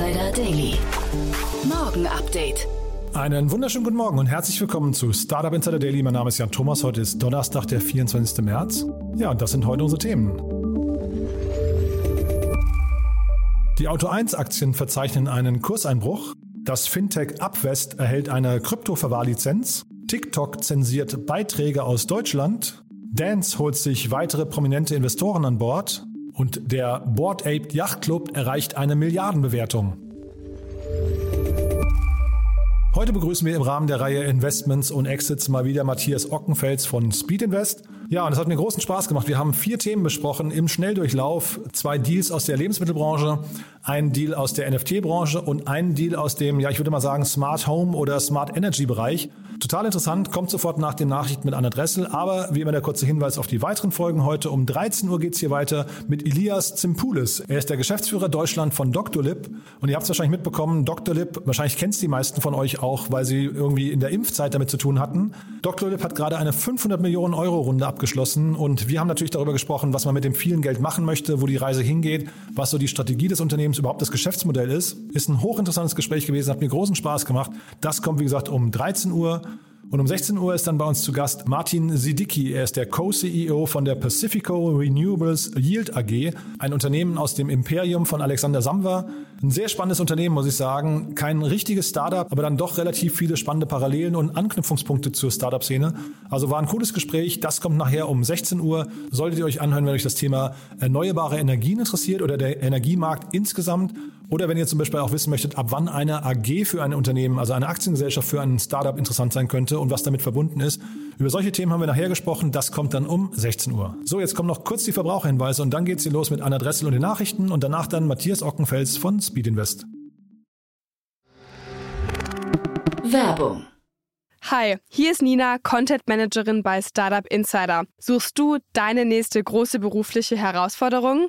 Insider Daily. Morgen Update. Einen wunderschönen guten Morgen und herzlich willkommen zu Startup Insider Daily. Mein Name ist Jan Thomas. Heute ist Donnerstag, der 24. März. Ja, und das sind heute unsere Themen. Die Auto 1 Aktien verzeichnen einen Kurseinbruch. Das Fintech Upwest erhält eine Kryptoverwahrlizenz. TikTok zensiert Beiträge aus Deutschland. Dance holt sich weitere prominente Investoren an Bord. Und der Board Ape Yacht Club erreicht eine Milliardenbewertung. Heute begrüßen wir im Rahmen der Reihe Investments und Exits mal wieder Matthias Ockenfels von Speed Invest. Ja, und es hat mir großen Spaß gemacht. Wir haben vier Themen besprochen im Schnelldurchlauf. Zwei Deals aus der Lebensmittelbranche, ein Deal aus der NFT-Branche und ein Deal aus dem, ja, ich würde mal sagen, Smart Home oder Smart Energy Bereich. Total interessant, kommt sofort nach den Nachrichten mit Anna Dressel. Aber wie immer der kurze Hinweis auf die weiteren Folgen heute. Um 13 Uhr geht's hier weiter mit Elias Zimpoulis. Er ist der Geschäftsführer Deutschland von Dr. Lip. Und ihr habt es wahrscheinlich mitbekommen, Dr. Lip, wahrscheinlich kennt die meisten von euch auch, weil sie irgendwie in der Impfzeit damit zu tun hatten. Dr. Lip hat gerade eine 500 Millionen Euro Runde abgeschlossen. Und wir haben natürlich darüber gesprochen, was man mit dem vielen Geld machen möchte, wo die Reise hingeht, was so die Strategie des Unternehmens überhaupt das Geschäftsmodell ist. Ist ein hochinteressantes Gespräch gewesen, hat mir großen Spaß gemacht. Das kommt, wie gesagt, um 13 Uhr. Und um 16 Uhr ist dann bei uns zu Gast Martin Sidicki. Er ist der Co-CEO von der Pacifico Renewables Yield AG, ein Unternehmen aus dem Imperium von Alexander Samwer. Ein sehr spannendes Unternehmen, muss ich sagen. Kein richtiges Startup, aber dann doch relativ viele spannende Parallelen und Anknüpfungspunkte zur Startup-Szene. Also war ein cooles Gespräch. Das kommt nachher um 16 Uhr. Solltet ihr euch anhören, wenn euch das Thema erneuerbare Energien interessiert oder der Energiemarkt insgesamt. Oder wenn ihr zum Beispiel auch wissen möchtet, ab wann eine AG für ein Unternehmen, also eine Aktiengesellschaft für ein Startup interessant sein könnte und was damit verbunden ist. Über solche Themen haben wir nachher gesprochen. Das kommt dann um 16 Uhr. So, jetzt kommen noch kurz die Verbraucherhinweise und dann geht's hier los mit Anna Dressel und den Nachrichten und danach dann Matthias Ockenfels von Speed Invest. Werbung. Hi, hier ist Nina, Content Managerin bei Startup Insider. Suchst du deine nächste große berufliche Herausforderung?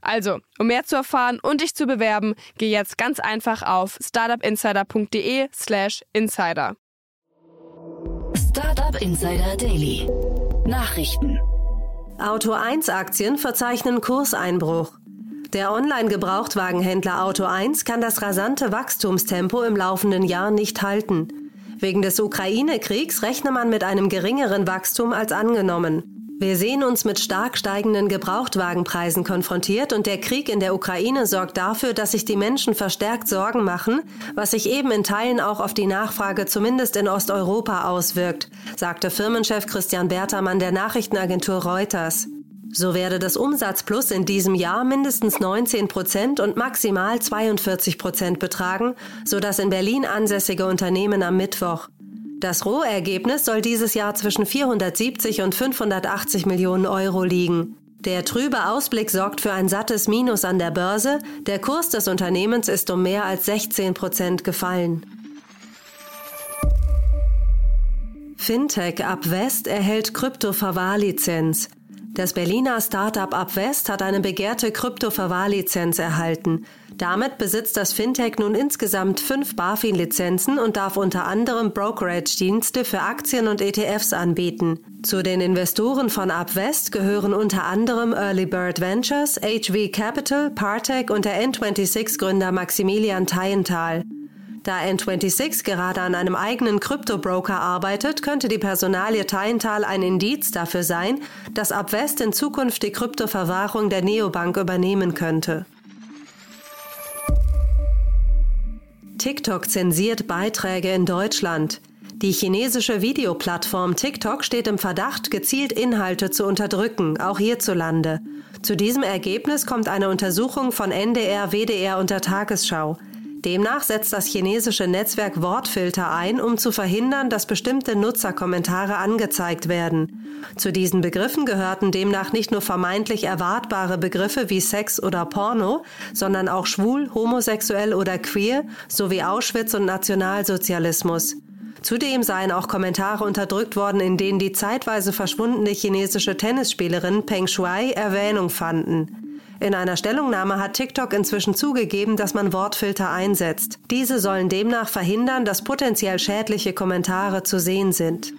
Also, um mehr zu erfahren und dich zu bewerben, geh jetzt ganz einfach auf startupinsider.de/slash insider. Startup Insider Daily. Nachrichten. Auto 1 Aktien verzeichnen Kurseinbruch. Der Online-Gebrauchtwagenhändler Auto 1 kann das rasante Wachstumstempo im laufenden Jahr nicht halten. Wegen des Ukraine-Kriegs rechne man mit einem geringeren Wachstum als angenommen. Wir sehen uns mit stark steigenden Gebrauchtwagenpreisen konfrontiert und der Krieg in der Ukraine sorgt dafür, dass sich die Menschen verstärkt Sorgen machen, was sich eben in Teilen auch auf die Nachfrage zumindest in Osteuropa auswirkt, sagte Firmenchef Christian Bertermann der Nachrichtenagentur Reuters. So werde das Umsatzplus in diesem Jahr mindestens 19 Prozent und maximal 42 Prozent betragen, so das in Berlin ansässige Unternehmen am Mittwoch. Das Rohergebnis soll dieses Jahr zwischen 470 und 580 Millionen Euro liegen. Der trübe Ausblick sorgt für ein sattes Minus an der Börse. Der Kurs des Unternehmens ist um mehr als 16 Prozent gefallen. Fintech Upwest erhält Krypto-Verwahrlizenz. Das Berliner Startup Upwest hat eine begehrte Krypto-Verwahrlizenz erhalten. Damit besitzt das Fintech nun insgesamt fünf BaFin-Lizenzen und darf unter anderem Brokerage-Dienste für Aktien und ETFs anbieten. Zu den Investoren von Upwest gehören unter anderem Early Bird Ventures, HV Capital, Partech und der N26-Gründer Maximilian Teienthal. Da N26 gerade an einem eigenen Kryptobroker arbeitet, könnte die Personalie Teienthal ein Indiz dafür sein, dass Upwest in Zukunft die Kryptoverwahrung der Neobank übernehmen könnte. TikTok zensiert Beiträge in Deutschland. Die chinesische Videoplattform TikTok steht im Verdacht, gezielt Inhalte zu unterdrücken, auch hierzulande. Zu diesem Ergebnis kommt eine Untersuchung von NDR, WDR und der Tagesschau. Demnach setzt das chinesische Netzwerk Wortfilter ein, um zu verhindern, dass bestimmte Nutzerkommentare angezeigt werden. Zu diesen Begriffen gehörten demnach nicht nur vermeintlich erwartbare Begriffe wie Sex oder Porno, sondern auch schwul, homosexuell oder queer sowie Auschwitz und Nationalsozialismus. Zudem seien auch Kommentare unterdrückt worden, in denen die zeitweise verschwundene chinesische Tennisspielerin Peng Shuai Erwähnung fanden. In einer Stellungnahme hat TikTok inzwischen zugegeben, dass man Wortfilter einsetzt. Diese sollen demnach verhindern, dass potenziell schädliche Kommentare zu sehen sind.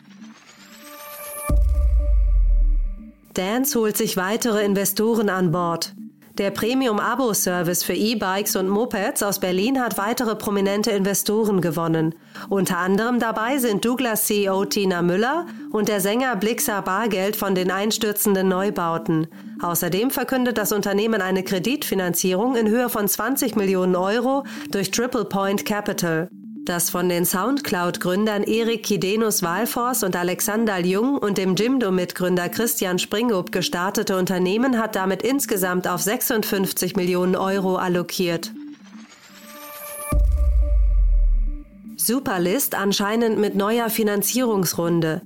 Dance holt sich weitere Investoren an Bord. Der Premium-Abo-Service für E-Bikes und Mopeds aus Berlin hat weitere prominente Investoren gewonnen. Unter anderem dabei sind Douglas-CEO Tina Müller und der Sänger Blixer Bargeld von den einstürzenden Neubauten. Außerdem verkündet das Unternehmen eine Kreditfinanzierung in Höhe von 20 Millionen Euro durch Triple Point Capital. Das von den Soundcloud-Gründern Erik Kidenus Walfors und Alexander Jung und dem Jimdo-Mitgründer Christian Springub gestartete Unternehmen hat damit insgesamt auf 56 Millionen Euro allokiert. Superlist anscheinend mit neuer Finanzierungsrunde.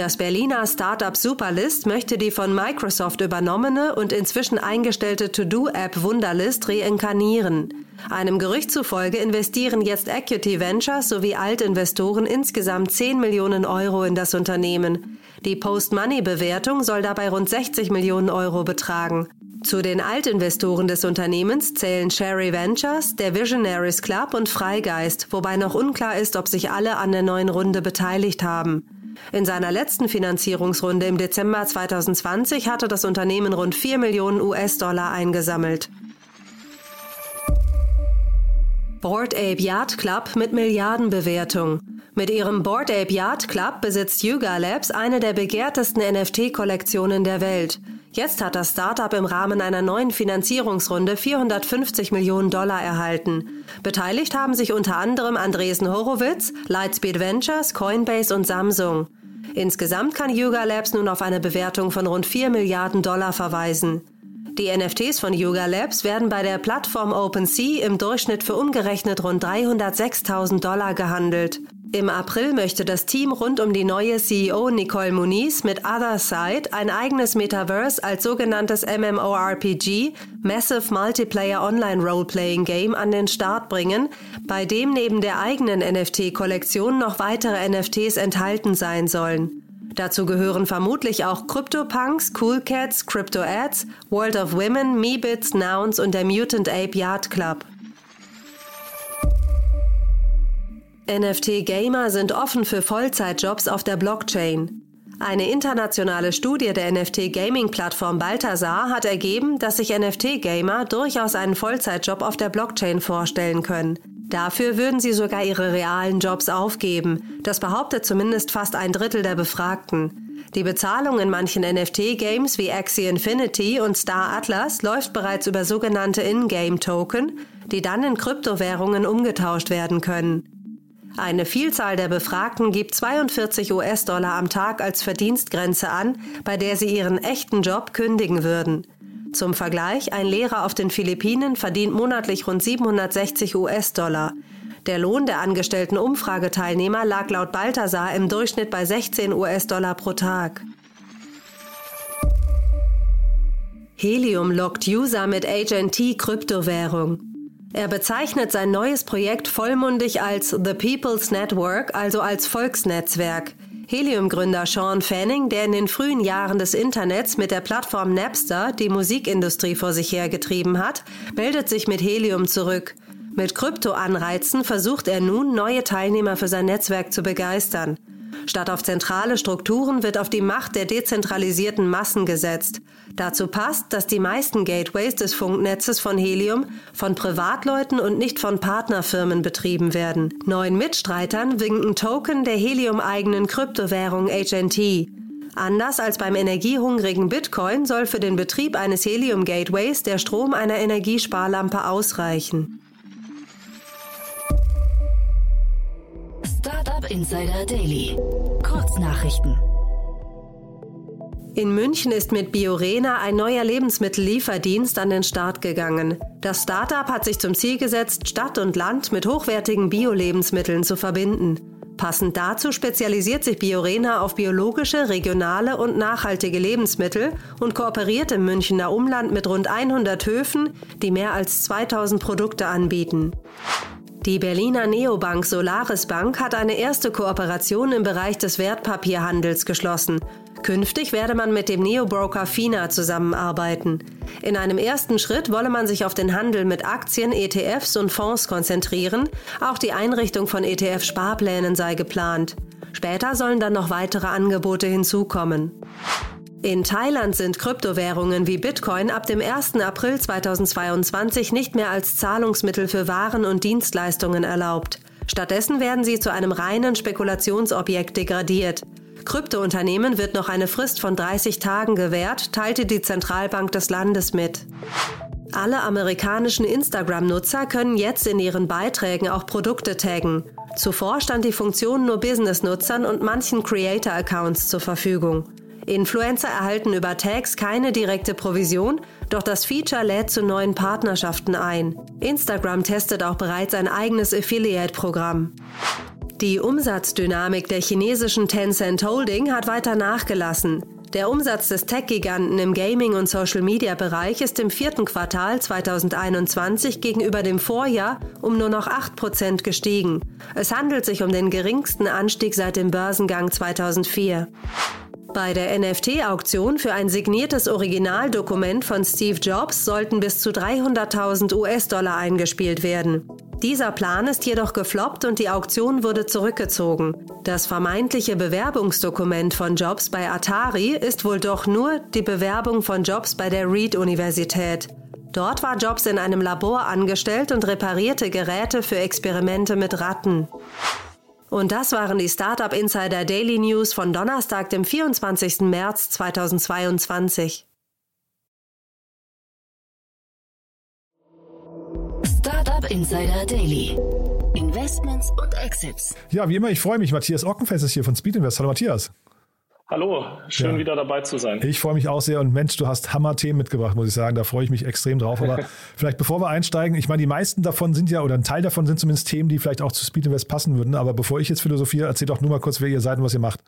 Das Berliner Startup Superlist möchte die von Microsoft übernommene und inzwischen eingestellte To-Do-App Wunderlist reinkarnieren. Einem Gerücht zufolge investieren jetzt Equity Ventures sowie Altinvestoren insgesamt 10 Millionen Euro in das Unternehmen. Die Post-Money-Bewertung soll dabei rund 60 Millionen Euro betragen. Zu den Altinvestoren des Unternehmens zählen Sherry Ventures, der Visionaries Club und Freigeist, wobei noch unklar ist, ob sich alle an der neuen Runde beteiligt haben. In seiner letzten Finanzierungsrunde im Dezember 2020 hatte das Unternehmen rund 4 Millionen US-Dollar eingesammelt. Board Ape Yacht Club mit Milliardenbewertung. Mit ihrem Board Ape Yacht Club besitzt Yuga Labs eine der begehrtesten NFT-Kollektionen der Welt. Jetzt hat das Startup im Rahmen einer neuen Finanzierungsrunde 450 Millionen Dollar erhalten. Beteiligt haben sich unter anderem Andresen Horowitz, Lightspeed Ventures, Coinbase und Samsung. Insgesamt kann Yuga Labs nun auf eine Bewertung von rund 4 Milliarden Dollar verweisen. Die NFTs von Yuga Labs werden bei der Plattform OpenSea im Durchschnitt für umgerechnet rund 306.000 Dollar gehandelt. Im April möchte das Team rund um die neue CEO Nicole Muniz mit Other Side ein eigenes Metaverse als sogenanntes MMORPG, Massive Multiplayer Online Role-Playing Game, an den Start bringen, bei dem neben der eigenen NFT-Kollektion noch weitere NFTs enthalten sein sollen. Dazu gehören vermutlich auch CryptoPunks, Cool Cats, Crypto Ads, World of Women, Meebits, Nouns und der Mutant Ape Yard Club. NFT-Gamer sind offen für Vollzeitjobs auf der Blockchain. Eine internationale Studie der NFT-Gaming-Plattform Balthasar hat ergeben, dass sich NFT-Gamer durchaus einen Vollzeitjob auf der Blockchain vorstellen können. Dafür würden sie sogar ihre realen Jobs aufgeben. Das behauptet zumindest fast ein Drittel der Befragten. Die Bezahlung in manchen NFT-Games wie Axie Infinity und Star Atlas läuft bereits über sogenannte In-Game-Token, die dann in Kryptowährungen umgetauscht werden können. Eine Vielzahl der Befragten gibt 42 US-Dollar am Tag als Verdienstgrenze an, bei der sie ihren echten Job kündigen würden. Zum Vergleich, ein Lehrer auf den Philippinen verdient monatlich rund 760 US-Dollar. Der Lohn der angestellten Umfrageteilnehmer lag laut Balthasar im Durchschnitt bei 16 US-Dollar pro Tag. Helium lockt User mit HNT Kryptowährung. Er bezeichnet sein neues Projekt vollmundig als The People's Network, also als Volksnetzwerk. Helium-Gründer Sean Fanning, der in den frühen Jahren des Internets mit der Plattform Napster die Musikindustrie vor sich hergetrieben hat, meldet sich mit Helium zurück. Mit Krypto-Anreizen versucht er nun, neue Teilnehmer für sein Netzwerk zu begeistern. Statt auf zentrale Strukturen wird auf die Macht der dezentralisierten Massen gesetzt. Dazu passt, dass die meisten Gateways des Funknetzes von Helium von Privatleuten und nicht von Partnerfirmen betrieben werden. Neuen Mitstreitern winken Token der Helium-eigenen Kryptowährung HNT. Anders als beim energiehungrigen Bitcoin soll für den Betrieb eines Helium-Gateways der Strom einer Energiesparlampe ausreichen. Startup Insider Daily. Kurznachrichten. In München ist mit Biorena ein neuer Lebensmittellieferdienst an den Start gegangen. Das Startup hat sich zum Ziel gesetzt, Stadt und Land mit hochwertigen Bio-Lebensmitteln zu verbinden. Passend dazu spezialisiert sich Biorena auf biologische, regionale und nachhaltige Lebensmittel und kooperiert im Münchner Umland mit rund 100 Höfen, die mehr als 2000 Produkte anbieten. Die Berliner Neobank Solaris Bank hat eine erste Kooperation im Bereich des Wertpapierhandels geschlossen. Künftig werde man mit dem Neobroker FINA zusammenarbeiten. In einem ersten Schritt wolle man sich auf den Handel mit Aktien, ETFs und Fonds konzentrieren. Auch die Einrichtung von ETF-Sparplänen sei geplant. Später sollen dann noch weitere Angebote hinzukommen. In Thailand sind Kryptowährungen wie Bitcoin ab dem 1. April 2022 nicht mehr als Zahlungsmittel für Waren und Dienstleistungen erlaubt. Stattdessen werden sie zu einem reinen Spekulationsobjekt degradiert. Kryptounternehmen wird noch eine Frist von 30 Tagen gewährt, teilte die Zentralbank des Landes mit. Alle amerikanischen Instagram-Nutzer können jetzt in ihren Beiträgen auch Produkte taggen. Zuvor stand die Funktion nur Business-Nutzern und manchen Creator-Accounts zur Verfügung. Influencer erhalten über Tags keine direkte Provision, doch das Feature lädt zu neuen Partnerschaften ein. Instagram testet auch bereits ein eigenes Affiliate-Programm. Die Umsatzdynamik der chinesischen Tencent Holding hat weiter nachgelassen. Der Umsatz des Tech-Giganten im Gaming- und Social-Media-Bereich ist im vierten Quartal 2021 gegenüber dem Vorjahr um nur noch 8% gestiegen. Es handelt sich um den geringsten Anstieg seit dem Börsengang 2004. Bei der NFT-Auktion für ein signiertes Originaldokument von Steve Jobs sollten bis zu 300.000 US-Dollar eingespielt werden. Dieser Plan ist jedoch gefloppt und die Auktion wurde zurückgezogen. Das vermeintliche Bewerbungsdokument von Jobs bei Atari ist wohl doch nur die Bewerbung von Jobs bei der Reed-Universität. Dort war Jobs in einem Labor angestellt und reparierte Geräte für Experimente mit Ratten. Und das waren die Startup Insider Daily News von Donnerstag, dem 24. März 2022. Startup Insider Daily. Investments und Exits. Ja, wie immer, ich freue mich. Matthias Ockenfels ist hier von Speed Invest. Hallo Matthias. Hallo, schön ja. wieder dabei zu sein. Ich freue mich auch sehr und Mensch, du hast Hammer-Themen mitgebracht, muss ich sagen. Da freue ich mich extrem drauf. Aber vielleicht bevor wir einsteigen, ich meine, die meisten davon sind ja, oder ein Teil davon sind zumindest Themen, die vielleicht auch zu Speed Invest passen würden. Aber bevor ich jetzt philosophiere, erzähl doch nur mal kurz, wer ihr seid und was ihr macht.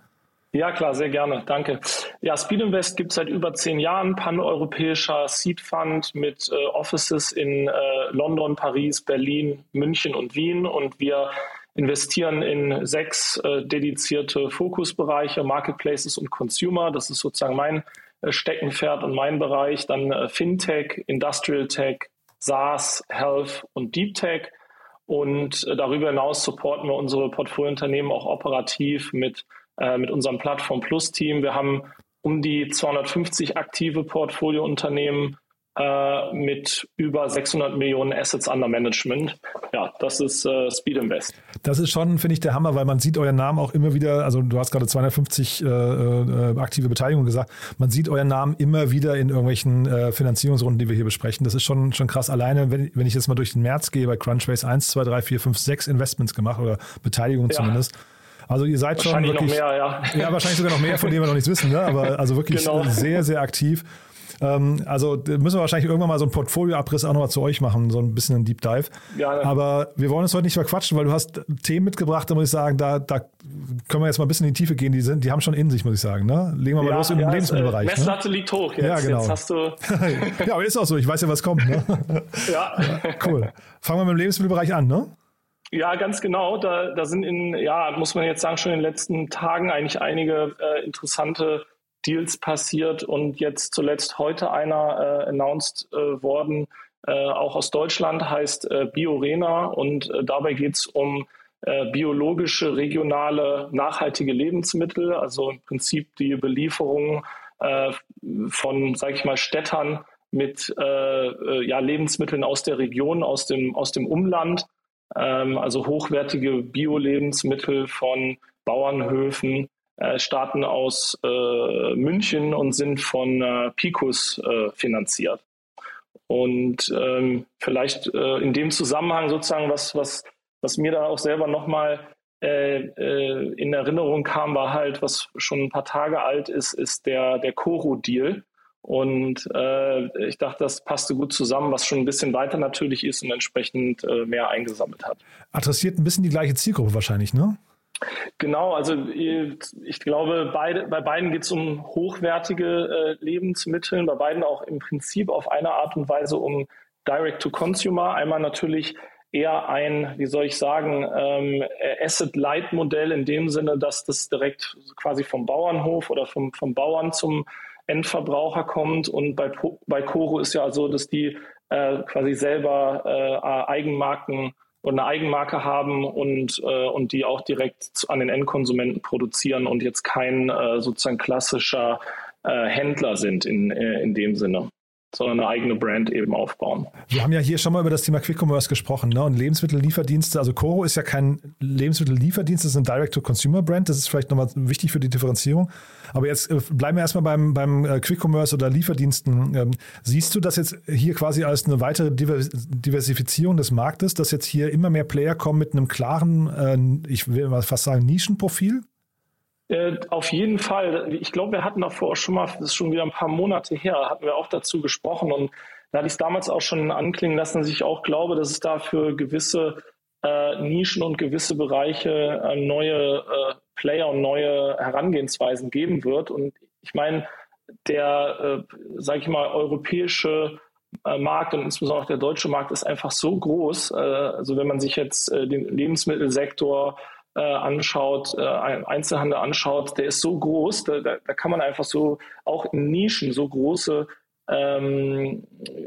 Ja, klar, sehr gerne. Danke. Ja, Speed Invest gibt es seit über zehn Jahren, paneuropäischer Seed Fund mit äh, Offices in äh, London, Paris, Berlin, München und Wien. Und wir investieren in sechs äh, dedizierte Fokusbereiche, Marketplaces und Consumer. Das ist sozusagen mein äh, Steckenpferd und mein Bereich. Dann äh, Fintech, Industrial Tech, SaaS, Health und Deep Tech. Und äh, darüber hinaus supporten wir unsere Portfoliounternehmen auch operativ mit, äh, mit unserem Plattform Plus Team. Wir haben um die 250 aktive Portfoliounternehmen äh, mit über 600 Millionen Assets under Management. Ja, das ist äh, Speed Invest. Das ist schon, finde ich, der Hammer, weil man sieht euren Namen auch immer wieder, also du hast gerade 250 äh, äh, aktive Beteiligungen gesagt, man sieht euren Namen immer wieder in irgendwelchen äh, Finanzierungsrunden, die wir hier besprechen. Das ist schon, schon krass. Alleine, wenn, wenn ich jetzt mal durch den März gehe, bei Crunchbase 1, 2, 3, 4, 5, 6 Investments gemacht oder Beteiligungen ja. zumindest. Also ihr seid schon wirklich, noch mehr, ja. ja, wahrscheinlich sogar noch mehr, von denen wir noch nichts wissen, ne? aber also wirklich genau. sehr, sehr aktiv. Ähm, also müssen wir wahrscheinlich irgendwann mal so einen Portfolioabriss auch nochmal zu euch machen, so ein bisschen ein Deep Dive. Ja, Aber wir wollen uns heute nicht verquatschen, weil du hast Themen mitgebracht, da muss ich sagen, da, da können wir jetzt mal ein bisschen in die Tiefe gehen. Die, sind, die haben schon in sich, muss ich sagen. Ne? Legen wir mal ja, los im ja, Lebensmittelbereich. Äh, Messlatte ne? liegt hoch jetzt. Ja, genau. Jetzt hast du ja, aber ist auch so. Ich weiß ja, was kommt. Ne? ja. Cool. Fangen wir mit dem Lebensmittelbereich an, ne? Ja, ganz genau. Da, da sind in, ja, muss man jetzt sagen, schon in den letzten Tagen eigentlich einige äh, interessante Deals passiert und jetzt zuletzt heute einer äh, announced äh, worden, äh, auch aus Deutschland, heißt äh, Biorena. Und äh, dabei geht es um äh, biologische, regionale, nachhaltige Lebensmittel, also im Prinzip die Belieferung äh, von, sage ich mal, Städtern mit äh, ja, Lebensmitteln aus der Region, aus dem, aus dem Umland, ähm, also hochwertige Bio-Lebensmittel von Bauernhöfen, äh, starten aus äh, München und sind von äh, Picus äh, finanziert. Und ähm, vielleicht äh, in dem Zusammenhang sozusagen, was, was, was mir da auch selber nochmal äh, äh, in Erinnerung kam, war halt, was schon ein paar Tage alt ist, ist der, der Koro-Deal. Und äh, ich dachte, das passte gut zusammen, was schon ein bisschen weiter natürlich ist und entsprechend äh, mehr eingesammelt hat. Adressiert ein bisschen die gleiche Zielgruppe wahrscheinlich, ne? Genau, also ich glaube, beide, bei beiden geht es um hochwertige äh, Lebensmittel, bei beiden auch im Prinzip auf eine Art und Weise um Direct-to-Consumer. Einmal natürlich eher ein, wie soll ich sagen, ähm, Asset-Light-Modell in dem Sinne, dass das direkt quasi vom Bauernhof oder vom, vom Bauern zum Endverbraucher kommt. Und bei, bei Coro ist ja so, dass die äh, quasi selber äh, Eigenmarken und eine Eigenmarke haben und, äh, und die auch direkt an den Endkonsumenten produzieren und jetzt kein äh, sozusagen klassischer äh, Händler sind in, äh, in dem Sinne sondern eine eigene Brand eben aufbauen. Wir haben ja hier schon mal über das Thema Quick Commerce gesprochen ne? und Lebensmittellieferdienste. Also Coro ist ja kein Lebensmittellieferdienst, das ist ein Direct-to-Consumer-Brand. Das ist vielleicht nochmal wichtig für die Differenzierung. Aber jetzt äh, bleiben wir erstmal beim, beim äh, Quick Commerce oder Lieferdiensten. Ähm, siehst du das jetzt hier quasi als eine weitere Diversifizierung des Marktes, dass jetzt hier immer mehr Player kommen mit einem klaren, äh, ich will mal fast sagen, Nischenprofil? Äh, auf jeden Fall. Ich glaube, wir hatten davor auch schon mal, das ist schon wieder ein paar Monate her, hatten wir auch dazu gesprochen und da hatte ich es damals auch schon anklingen lassen, dass ich auch glaube, dass es da für gewisse äh, Nischen und gewisse Bereiche äh, neue äh, Player und neue Herangehensweisen geben wird. Und ich meine, der, äh, sage ich mal, europäische äh, Markt und insbesondere auch der deutsche Markt ist einfach so groß. also wenn man sich jetzt den Lebensmittelsektor äh, anschaut, äh, Einzelhandel anschaut, der ist so groß, da, da, kann man einfach so auch in Nischen so große ähm,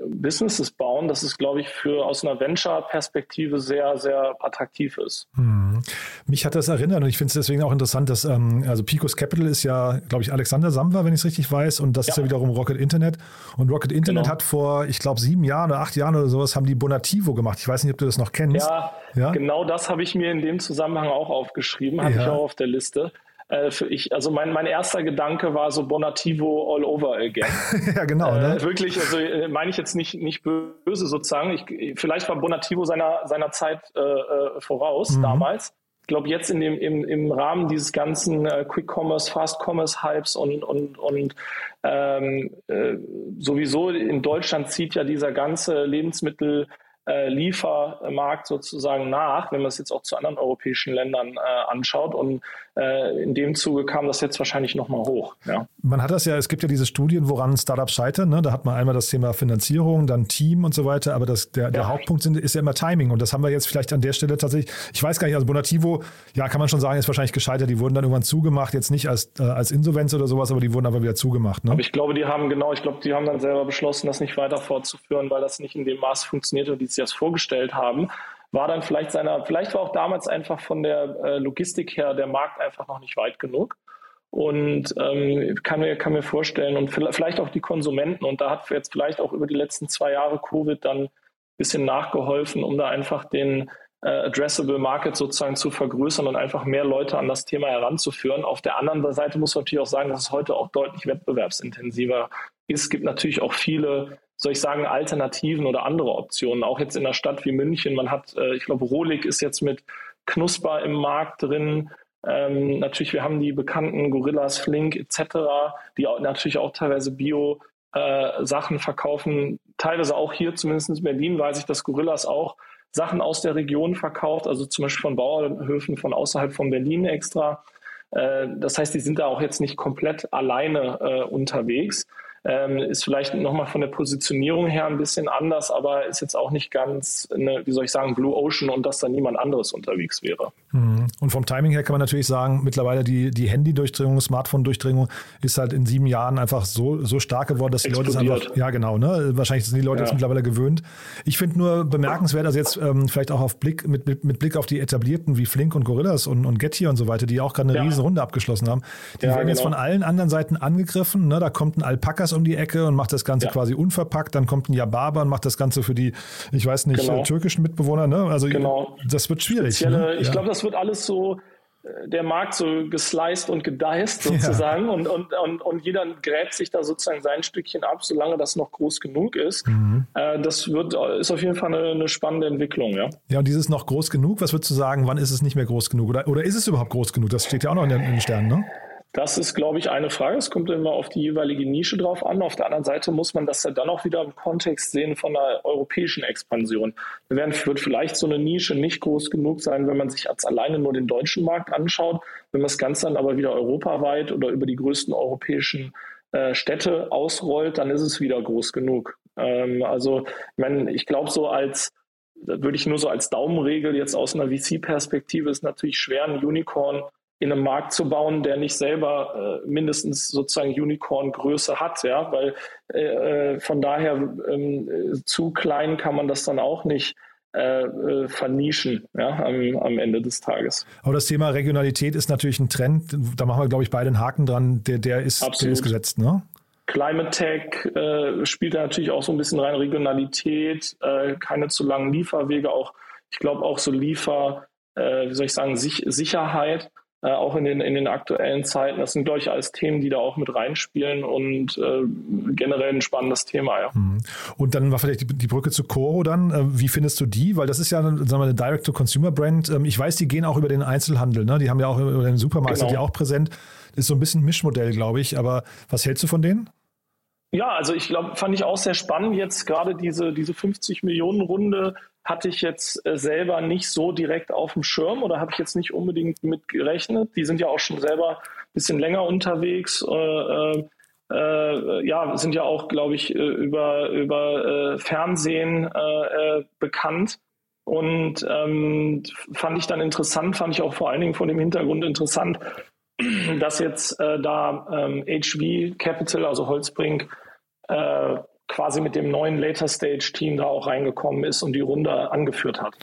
Businesses bauen, dass es, glaube ich, für aus einer Venture-Perspektive sehr, sehr attraktiv ist. Hm. Mich hat das erinnert und ich finde es deswegen auch interessant, dass ähm, also Picos Capital ist ja, glaube ich, Alexander Samwer, wenn ich es richtig weiß, und das ja. ist ja wiederum Rocket Internet. Und Rocket Internet genau. hat vor, ich glaube, sieben Jahren oder acht Jahren oder sowas, haben die Bonativo gemacht. Ich weiß nicht, ob du das noch kennst. Ja, ja? genau das habe ich mir in dem Zusammenhang auch aufgeschrieben, hatte ja. ich auch auf der Liste. Äh, für ich, also mein, mein erster Gedanke war so Bonativo all over again. ja, genau. Ne? Äh, wirklich, also äh, meine ich jetzt nicht, nicht böse sozusagen. Ich, vielleicht war Bonativo seiner, seiner Zeit äh, äh voraus mhm. damals. Ich glaube, jetzt in dem, im, im Rahmen dieses ganzen äh, Quick Commerce, Fast Commerce Hypes und, und, und ähm, äh, sowieso in Deutschland zieht ja dieser ganze Lebensmittel äh, Liefermarkt sozusagen nach, wenn man es jetzt auch zu anderen europäischen Ländern äh, anschaut. Und äh, in dem Zuge kam das jetzt wahrscheinlich nochmal hoch. Ja. Man hat das ja, es gibt ja diese Studien, woran Startups scheitern. Ne? Da hat man einmal das Thema Finanzierung, dann Team und so weiter. Aber das, der, der ja. Hauptpunkt ist ja immer Timing. Und das haben wir jetzt vielleicht an der Stelle tatsächlich, ich weiß gar nicht, also Bonativo, ja, kann man schon sagen, ist wahrscheinlich gescheitert. Die wurden dann irgendwann zugemacht, jetzt nicht als, äh, als Insolvenz oder sowas, aber die wurden aber wieder zugemacht. Ne? Aber ich glaube, die haben genau, ich glaube, die haben dann selber beschlossen, das nicht weiter fortzuführen, weil das nicht in dem Maß funktionierte, wie sie das vorgestellt haben war dann vielleicht seiner, vielleicht war auch damals einfach von der äh, Logistik her der Markt einfach noch nicht weit genug. Und ähm, kann, mir, kann mir vorstellen, und vielleicht auch die Konsumenten, und da hat jetzt vielleicht auch über die letzten zwei Jahre Covid dann ein bisschen nachgeholfen, um da einfach den äh, Addressable Market sozusagen zu vergrößern und einfach mehr Leute an das Thema heranzuführen. Auf der anderen Seite muss man natürlich auch sagen, dass es heute auch deutlich wettbewerbsintensiver ist. Es gibt natürlich auch viele soll ich sagen, Alternativen oder andere Optionen. Auch jetzt in einer Stadt wie München. Man hat, äh, ich glaube, Rohlig ist jetzt mit Knusper im Markt drin. Ähm, natürlich, wir haben die bekannten Gorillas, Flink etc., die auch, natürlich auch teilweise Bio äh, Sachen verkaufen. Teilweise auch hier, zumindest in Berlin, weiß ich, dass Gorillas auch Sachen aus der Region verkauft, also zum Beispiel von Bauernhöfen von außerhalb von Berlin extra. Äh, das heißt, die sind da auch jetzt nicht komplett alleine äh, unterwegs. Ähm, ist vielleicht nochmal von der Positionierung her ein bisschen anders, aber ist jetzt auch nicht ganz, eine, wie soll ich sagen, Blue Ocean und dass da niemand anderes unterwegs wäre. Mhm. Und vom Timing her kann man natürlich sagen, mittlerweile die, die Handy-Durchdringung, Smartphone-Durchdringung ist halt in sieben Jahren einfach so, so stark geworden, dass die Explodiert. Leute es einfach, ja genau, ne? wahrscheinlich sind die Leute ja. jetzt mittlerweile gewöhnt. Ich finde nur bemerkenswert, also jetzt ähm, vielleicht auch auf Blick, mit, mit, mit, Blick auf die etablierten wie Flink und Gorillas und, und Getty und so weiter, die auch gerade eine ja. riesen Runde abgeschlossen haben. Die ja, werden genau. jetzt von allen anderen Seiten angegriffen. Ne? Da kommt ein Alpakas um die Ecke und macht das Ganze ja. quasi unverpackt. Dann kommt ein Yababa und macht das Ganze für die, ich weiß nicht, genau. türkischen Mitbewohner. Ne? Also genau. das wird schwierig. Ne? Ich glaube, das wird alles so der Markt so gesliced und gediced sozusagen ja. und, und, und, und jeder gräbt sich da sozusagen sein Stückchen ab, solange das noch groß genug ist. Mhm. Äh, das wird, ist auf jeden Fall eine, eine, spannende Entwicklung, ja. Ja, und dieses noch groß genug, was würdest du sagen, wann ist es nicht mehr groß genug? Oder, oder ist es überhaupt groß genug? Das steht ja auch noch in den, in den Sternen, ne? Das ist, glaube ich, eine Frage. Es kommt immer auf die jeweilige Nische drauf an. Auf der anderen Seite muss man das ja dann auch wieder im Kontext sehen von der europäischen Expansion. Da wird vielleicht so eine Nische nicht groß genug sein, wenn man sich als alleine nur den deutschen Markt anschaut. Wenn man das Ganze dann aber wieder europaweit oder über die größten europäischen äh, Städte ausrollt, dann ist es wieder groß genug. Ähm, also, ich, meine, ich glaube, so als würde ich nur so als Daumenregel jetzt aus einer VC-Perspektive ist natürlich schwer, ein Unicorn in einem Markt zu bauen, der nicht selber äh, mindestens sozusagen Unicorn-Größe hat, ja, weil äh, äh, von daher ähm, zu klein kann man das dann auch nicht äh, äh, vernischen ja, am, am, Ende des Tages. Aber das Thema Regionalität ist natürlich ein Trend, da machen wir, glaube ich, beide einen Haken dran, der, der, ist, der ist gesetzt, ne? Climate Tech äh, spielt da natürlich auch so ein bisschen rein, Regionalität, äh, keine zu langen Lieferwege, auch ich glaube auch so Liefer, äh, wie soll ich sagen, Sich Sicherheit äh, auch in den, in den aktuellen Zeiten. Das sind, glaube ich, alles Themen, die da auch mit reinspielen und äh, generell ein spannendes Thema, ja. Mhm. Und dann war vielleicht die, die Brücke zu Coro dann. Äh, wie findest du die? Weil das ist ja sagen wir, eine Direct-to-Consumer-Brand. Ähm, ich weiß, die gehen auch über den Einzelhandel. Ne? Die haben ja auch über den Supermarkt genau. sind die auch präsent. Ist so ein bisschen ein Mischmodell, glaube ich. Aber was hältst du von denen? Ja, also ich glaube, fand ich auch sehr spannend jetzt gerade diese, diese 50 Millionen Runde hatte ich jetzt äh, selber nicht so direkt auf dem Schirm oder habe ich jetzt nicht unbedingt mit gerechnet. Die sind ja auch schon selber ein bisschen länger unterwegs. Äh, äh, äh ja, sind ja auch, glaube ich, äh, über, über äh, Fernsehen bekannt. Und ähm, fand ich dann interessant, fand ich auch vor allen Dingen vor dem Hintergrund interessant, dass jetzt da ähm, HV Capital, also Holzbrink, quasi mit dem neuen Later Stage Team da auch reingekommen ist und die Runde angeführt hat.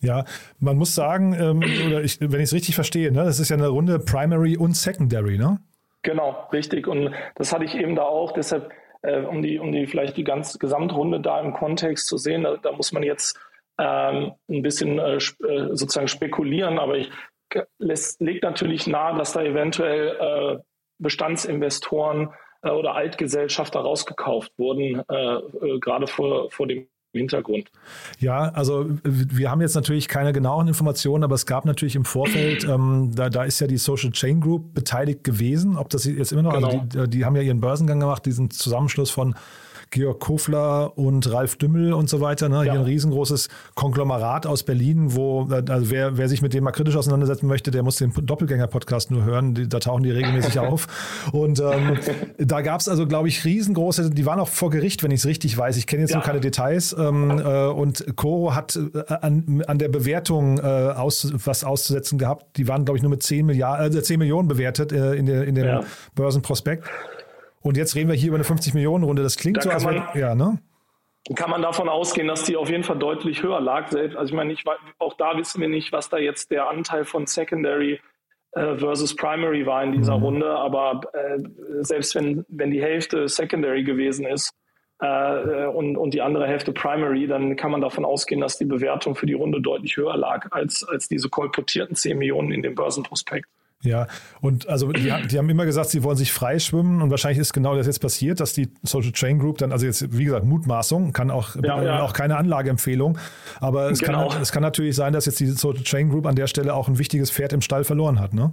Ja, man muss sagen, ähm, oder ich, wenn ich es richtig verstehe, ne, das ist ja eine Runde Primary und Secondary, ne? Genau, richtig. Und das hatte ich eben da auch. Deshalb, äh, um die, um die vielleicht die ganze Gesamtrunde da im Kontext zu sehen, da, da muss man jetzt ähm, ein bisschen äh, äh sozusagen spekulieren, aber ich lässt, legt natürlich nahe, dass da eventuell äh, Bestandsinvestoren äh, oder Altgesellschafter rausgekauft wurden, äh, äh, gerade vor, vor dem Hintergrund. Ja, also wir haben jetzt natürlich keine genauen Informationen, aber es gab natürlich im Vorfeld, ähm, da, da ist ja die Social Chain Group beteiligt gewesen. Ob das jetzt immer noch, also genau. also die, die haben ja ihren Börsengang gemacht, diesen Zusammenschluss von Georg Kofler und Ralf Dümmel und so weiter. Ne? Ja. Hier ein riesengroßes Konglomerat aus Berlin, wo, also wer, wer sich mit dem mal kritisch auseinandersetzen möchte, der muss den Doppelgänger-Podcast nur hören. Die, da tauchen die regelmäßig auf. Und ähm, da gab es also, glaube ich, riesengroße, die waren auch vor Gericht, wenn ich es richtig weiß. Ich kenne jetzt ja. noch keine Details. Ähm, äh, und Coro hat äh, an, an der Bewertung äh, aus, was auszusetzen gehabt. Die waren, glaube ich, nur mit 10, Milliarden, äh, 10 Millionen bewertet äh, in, der, in dem ja. Börsenprospekt. Und jetzt reden wir hier über eine 50 Millionen Runde. Das klingt da so, als man, ja, ne? Kann man davon ausgehen, dass die auf jeden Fall deutlich höher lag. Also ich meine, ich, auch da wissen wir nicht, was da jetzt der Anteil von Secondary äh, versus Primary war in dieser mhm. Runde. Aber äh, selbst wenn, wenn die Hälfte Secondary gewesen ist, äh, und, und die andere Hälfte Primary, dann kann man davon ausgehen, dass die Bewertung für die Runde deutlich höher lag als, als diese kolportierten 10 Millionen in dem Börsenprospekt. Ja, und also die, die, haben immer gesagt, sie wollen sich freischwimmen und wahrscheinlich ist genau das jetzt passiert, dass die Social Chain Group dann, also jetzt wie gesagt, Mutmaßung, kann auch, ja, ja. auch keine Anlageempfehlung, aber es, genau. kann, es kann natürlich sein, dass jetzt die Social Chain Group an der Stelle auch ein wichtiges Pferd im Stall verloren hat, ne?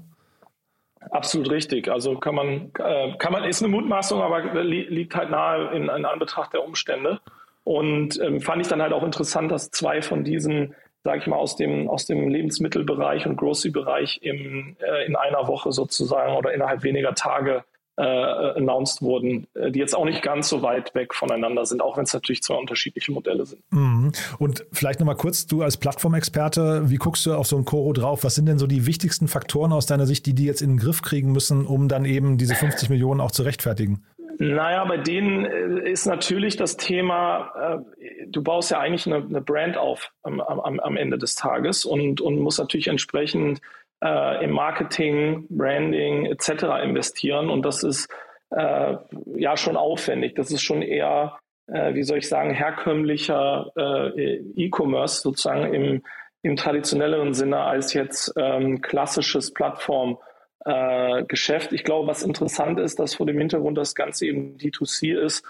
Absolut richtig. Also kann man, äh, kann man, ist eine Mutmaßung, aber li liegt halt nahe in, in Anbetracht der Umstände. Und ähm, fand ich dann halt auch interessant, dass zwei von diesen sage ich mal, aus dem, aus dem Lebensmittelbereich und Grocery-Bereich im, äh, in einer Woche sozusagen oder innerhalb weniger Tage äh, announced wurden, äh, die jetzt auch nicht ganz so weit weg voneinander sind, auch wenn es natürlich zwei unterschiedliche Modelle sind. Mhm. Und vielleicht nochmal kurz, du als Plattformexperte, wie guckst du auf so ein Coro drauf? Was sind denn so die wichtigsten Faktoren aus deiner Sicht, die die jetzt in den Griff kriegen müssen, um dann eben diese 50 Millionen auch zu rechtfertigen? Naja, bei denen äh, ist natürlich das Thema, äh, du baust ja eigentlich eine, eine Brand auf am, am, am, Ende des Tages und, und musst natürlich entsprechend äh, im Marketing, Branding etc. investieren. Und das ist äh, ja schon aufwendig. Das ist schon eher, äh, wie soll ich sagen, herkömmlicher äh, E-Commerce sozusagen im, im traditionelleren Sinne als jetzt ähm, klassisches Plattformgeschäft. Äh, ich glaube, was interessant ist, dass vor dem Hintergrund das Ganze eben D2C ist,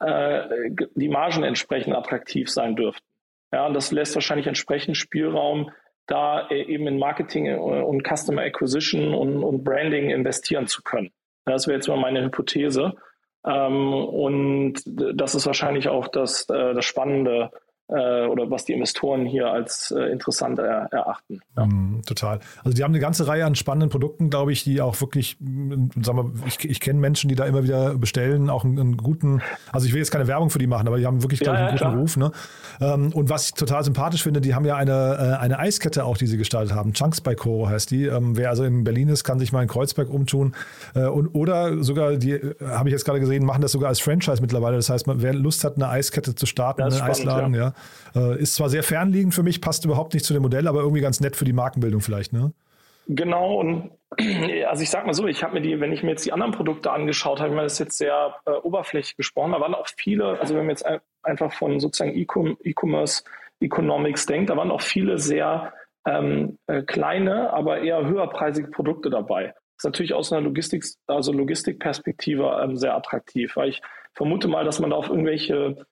äh, die Margen entsprechend attraktiv sein dürften. Ja, und das lässt wahrscheinlich entsprechend Spielraum, da äh, eben in Marketing äh, und Customer Acquisition und, und Branding investieren zu können. Das wäre jetzt mal meine Hypothese. Ähm, und das ist wahrscheinlich auch das, äh, das Spannende oder was die Investoren hier als äh, interessant er, erachten. Ja. Mm, total. Also die haben eine ganze Reihe an spannenden Produkten, glaube ich, die auch wirklich, sagen wir, ich, ich kenne Menschen, die da immer wieder bestellen, auch einen, einen, guten, also ich will jetzt keine Werbung für die machen, aber die haben wirklich, glaube ja, ich, einen ja, guten Ruf. Ne? Ähm, und was ich total sympathisch finde, die haben ja eine, äh, eine Eiskette auch, die sie gestaltet haben. Chunks by Coro heißt die. Ähm, wer also in Berlin ist, kann sich mal in Kreuzberg umtun. Und, oder sogar, die habe ich jetzt gerade gesehen, machen das sogar als Franchise mittlerweile. Das heißt, wer Lust hat, eine Eiskette zu starten, einen Eisladen, ja. Äh, ist zwar sehr fernliegend für mich, passt überhaupt nicht zu dem Modell, aber irgendwie ganz nett für die Markenbildung vielleicht, ne? Genau, und also ich sag mal so, ich habe mir die, wenn ich mir jetzt die anderen Produkte angeschaut habe, ich meine, das ist jetzt sehr äh, oberflächlich gesprochen, da waren auch viele, also wenn man jetzt einfach von sozusagen E-Commerce, Economics denkt, da waren auch viele sehr ähm, äh, kleine, aber eher höherpreisige Produkte dabei. Das ist natürlich aus einer Logistik, also Logistikperspektive ähm, sehr attraktiv, weil ich vermute mal, dass man da auf irgendwelche